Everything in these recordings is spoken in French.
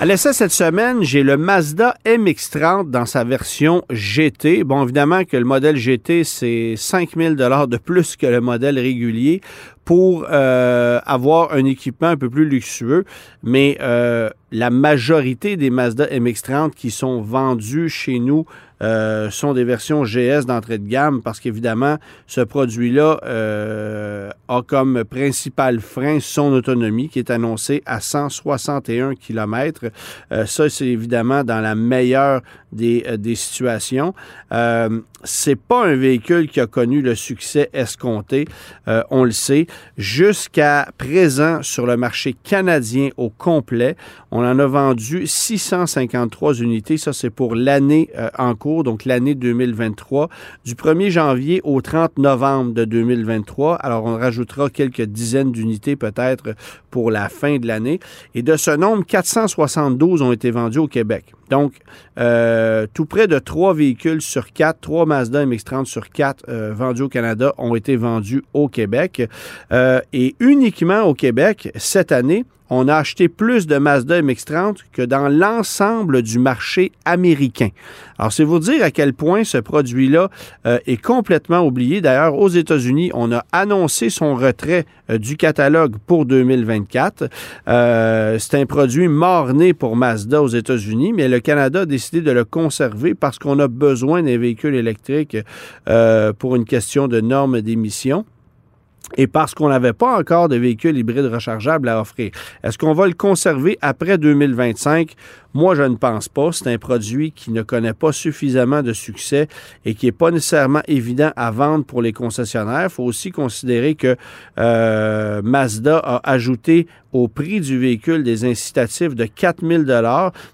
À l'essai cette semaine, j'ai le Mazda MX-30 dans sa version GT. Bon, évidemment que le modèle GT, c'est 5000 dollars de plus que le modèle régulier pour euh, avoir un équipement un peu plus luxueux, mais euh, la majorité des Mazda MX-30 qui sont vendus chez nous euh, sont des versions GS d'entrée de gamme parce qu'évidemment, ce produit-là euh, a comme principal frein son autonomie qui est annoncée à 161 km. Euh, ça, c'est évidemment dans la meilleure des, des situations. C'est pas un véhicule qui a connu le succès escompté, on le sait. Jusqu'à présent, sur le marché canadien au complet, on en a vendu 653 unités. Ça, c'est pour l'année en cours, donc l'année 2023, du 1er janvier au 30 novembre de 2023. Alors, on rajoutera quelques dizaines d'unités peut-être pour la fin de l'année. Et de ce nombre, 472 ont été vendus au Québec. Donc, euh, tout près de trois véhicules sur quatre, trois Mazda MX-30 sur quatre euh, vendus au Canada ont été vendus au Québec. Euh, et uniquement au Québec, cette année, on a acheté plus de Mazda MX-30 que dans l'ensemble du marché américain. Alors, c'est vous dire à quel point ce produit-là euh, est complètement oublié. D'ailleurs, aux États-Unis, on a annoncé son retrait euh, du catalogue pour 2024. Euh, c'est un produit mort-né pour Mazda aux États-Unis, mais le Canada a décidé de le conserver parce qu'on a besoin des véhicules électriques euh, pour une question de normes d'émission et parce qu'on n'avait pas encore de véhicules hybrides rechargeables à offrir. Est-ce qu'on va le conserver après 2025? Moi, je ne pense pas. C'est un produit qui ne connaît pas suffisamment de succès et qui n'est pas nécessairement évident à vendre pour les concessionnaires. Il faut aussi considérer que euh, Mazda a ajouté au prix du véhicule des incitatifs de 4 000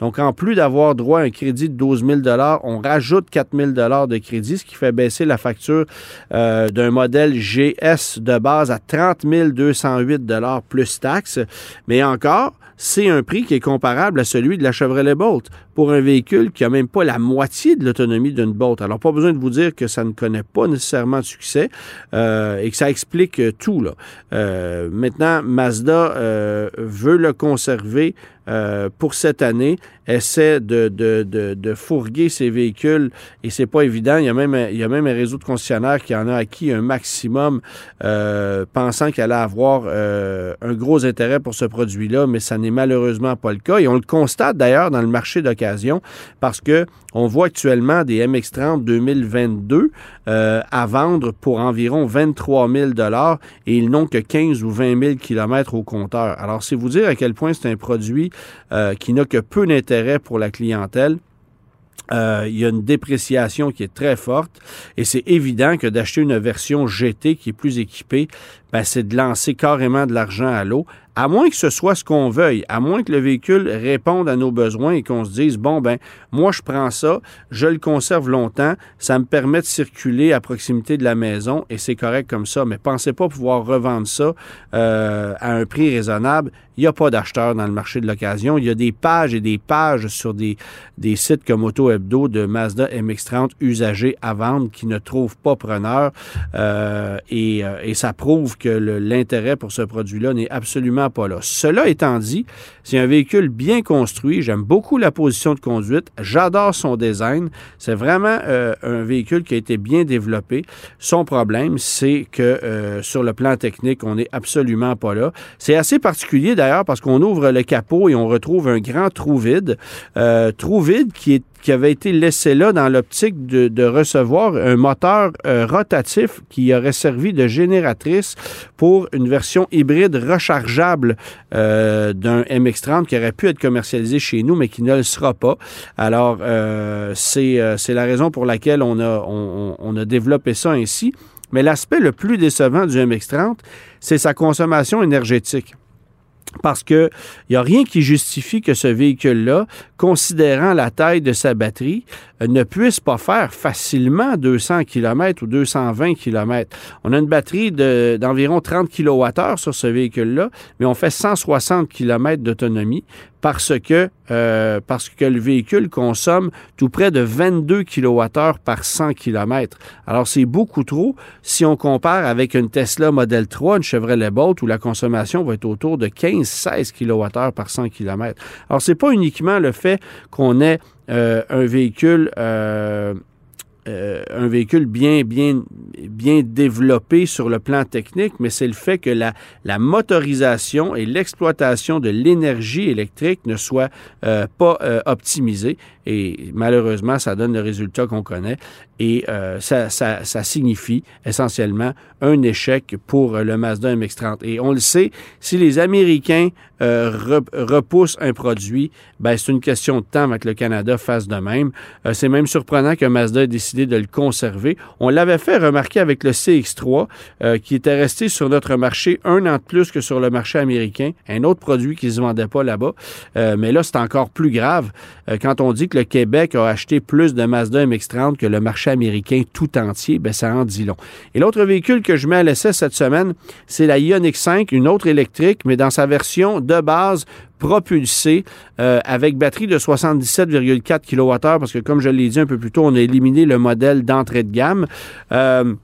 Donc, en plus d'avoir droit à un crédit de 12 000 on rajoute 4 000 de crédit, ce qui fait baisser la facture euh, d'un modèle GS de base à 30 208 plus taxes. Mais encore, c'est un prix qui est comparable à celui de la Chevrolet Bolt pour un véhicule qui n'a même pas la moitié de l'autonomie d'une Bolt. Alors, pas besoin de vous dire que ça ne connaît pas nécessairement de succès euh, et que ça explique tout. Euh, maintenant, Mazda euh, veut le conserver pour cette année, essaie de, de, de, de, fourguer ses véhicules et c'est pas évident. Il y, a même, il y a même un réseau de concessionnaires qui en a acquis un maximum euh, pensant qu'elle allait avoir euh, un gros intérêt pour ce produit-là, mais ça n'est malheureusement pas le cas. Et on le constate d'ailleurs dans le marché d'occasion parce que on voit actuellement des MX-30 2022 euh, à vendre pour environ 23 000 et ils n'ont que 15 ou 20 000 kilomètres au compteur. Alors, c'est vous dire à quel point c'est un produit qui n'a que peu d'intérêt pour la clientèle. Euh, il y a une dépréciation qui est très forte et c'est évident que d'acheter une version GT qui est plus équipée, ben, c'est de lancer carrément de l'argent à l'eau, à moins que ce soit ce qu'on veuille, à moins que le véhicule réponde à nos besoins et qu'on se dise, bon, ben, moi, je prends ça, je le conserve longtemps, ça me permet de circuler à proximité de la maison et c'est correct comme ça. Mais pensez pas pouvoir revendre ça euh, à un prix raisonnable. Il n'y a pas d'acheteurs dans le marché de l'occasion. Il y a des pages et des pages sur des, des sites comme Auto Hebdo de Mazda MX-30 usagés à vendre qui ne trouvent pas preneur. Euh, et, euh, et ça prouve que l'intérêt pour ce produit-là n'est absolument pas là. Cela étant dit, c'est un véhicule bien construit. J'aime beaucoup la position de conduite. J'adore son design. C'est vraiment euh, un véhicule qui a été bien développé. Son problème, c'est que euh, sur le plan technique, on n'est absolument pas là. C'est assez particulier d'ailleurs parce qu'on ouvre le capot et on retrouve un grand trou vide. Euh, trou vide qui est qui avait été laissé là dans l'optique de, recevoir un moteur euh, rotatif qui aurait servi de génératrice pour une version hybride rechargeable euh, d'un MX-30 qui aurait pu être commercialisé chez nous, mais qui ne le sera pas. Alors, euh, c'est la raison pour laquelle on a, on, on a développé ça ainsi. Mais l'aspect le plus décevant du MX-30, c'est sa consommation énergétique. Parce qu'il n'y a rien qui justifie que ce véhicule-là, considérant la taille de sa batterie, euh, ne puisse pas faire facilement 200 km ou 220 km. On a une batterie d'environ 30 kWh sur ce véhicule-là, mais on fait 160 km d'autonomie parce que, euh, parce que le véhicule consomme tout près de 22 kWh par 100 km. Alors, c'est beaucoup trop si on compare avec une Tesla Model 3, une Chevrolet Bolt, où la consommation va être autour de 15-16 kWh par 100 km. Alors, c'est pas uniquement le fait qu'on ait euh, un véhicule euh, euh, un véhicule bien, bien, bien développé sur le plan technique, mais c'est le fait que la, la motorisation et l'exploitation de l'énergie électrique ne soient pas optimisées. Et malheureusement, ça donne le résultat qu'on connaît. Et ça, ça, ça, signifie essentiellement un échec pour le Mazda MX-30. Et on le sait, si les Américains repoussent un produit, ben, c'est une question de temps avec le Canada fasse de même. c'est même surprenant que Mazda ait décidé de le conserver. On l'avait fait remarquer avec le CX3, euh, qui était resté sur notre marché un an de plus que sur le marché américain, un autre produit qui ne se vendait pas là-bas. Euh, mais là, c'est encore plus grave euh, quand on dit que le Québec a acheté plus de Mazda MX-30 que le marché américain tout entier, ben ça en dit long. Et l'autre véhicule que je mets à l'essai cette semaine, c'est la Ioniq 5, une autre électrique, mais dans sa version de base propulsé euh, avec batterie de 77,4 kWh parce que comme je l'ai dit un peu plus tôt, on a éliminé le modèle d'entrée de gamme. Euh,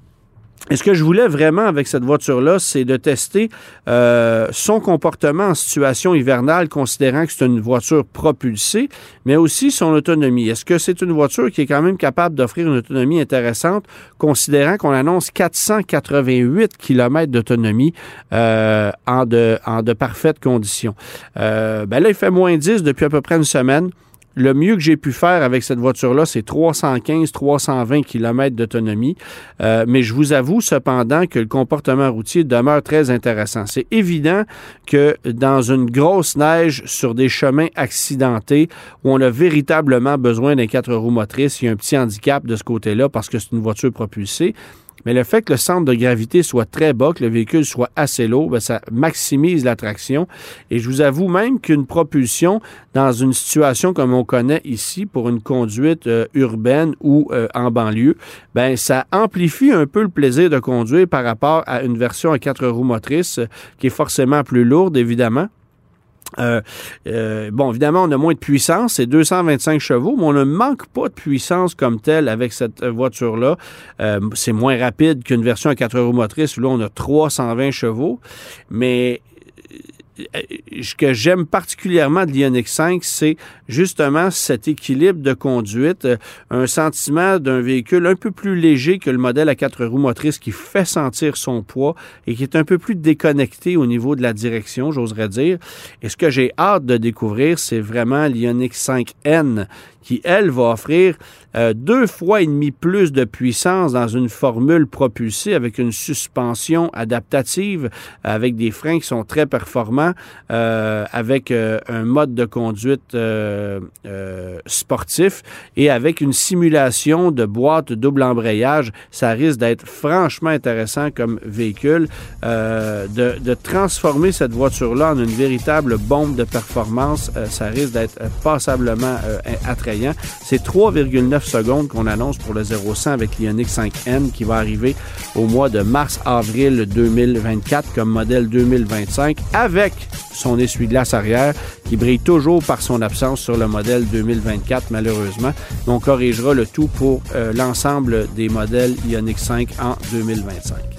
et ce que je voulais vraiment avec cette voiture-là, c'est de tester euh, son comportement en situation hivernale, considérant que c'est une voiture propulsée, mais aussi son autonomie. Est-ce que c'est une voiture qui est quand même capable d'offrir une autonomie intéressante, considérant qu'on annonce 488 km d'autonomie euh, en, de, en de parfaites conditions? Euh, ben là, il fait moins 10 depuis à peu près une semaine. Le mieux que j'ai pu faire avec cette voiture-là, c'est 315-320 km d'autonomie. Euh, mais je vous avoue cependant que le comportement routier demeure très intéressant. C'est évident que dans une grosse neige sur des chemins accidentés où on a véritablement besoin d'un quatre roues motrices, il y a un petit handicap de ce côté-là parce que c'est une voiture propulsée. Mais le fait que le centre de gravité soit très bas, que le véhicule soit assez lourd, bien, ça maximise la traction. Et je vous avoue même qu'une propulsion dans une situation comme on connaît ici pour une conduite euh, urbaine ou euh, en banlieue, ben ça amplifie un peu le plaisir de conduire par rapport à une version à quatre roues motrices euh, qui est forcément plus lourde, évidemment. Euh, euh, bon, évidemment, on a moins de puissance, c'est 225 chevaux, mais on ne manque pas de puissance comme telle avec cette voiture-là. Euh, c'est moins rapide qu'une version à 4 roues motrices où là, on a 320 chevaux, mais ce que j'aime particulièrement de l'Ioniq 5, c'est justement cet équilibre de conduite, euh, un sentiment d'un véhicule un peu plus léger que le modèle à quatre roues motrices qui fait sentir son poids et qui est un peu plus déconnecté au niveau de la direction, j'oserais dire. Et ce que j'ai hâte de découvrir, c'est vraiment l'Ioniq 5N qui, elle, va offrir euh, deux fois et demi plus de puissance dans une formule propulsée avec une suspension adaptative, avec des freins qui sont très performants, euh, avec euh, un mode de conduite sportif et avec une simulation de boîte double embrayage. Ça risque d'être franchement intéressant comme véhicule, de, de, transformer cette voiture-là en une véritable bombe de performance. ça risque d'être passablement attrayant c'est 3,9 secondes qu'on annonce pour le 0-100 avec l'Ioniq 5N qui va arriver au mois de mars-avril 2024 comme modèle 2025 avec son essuie-glace arrière qui brille toujours par son absence sur le modèle 2024 malheureusement. On corrigera le tout pour euh, l'ensemble des modèles Ioniq 5 en 2025.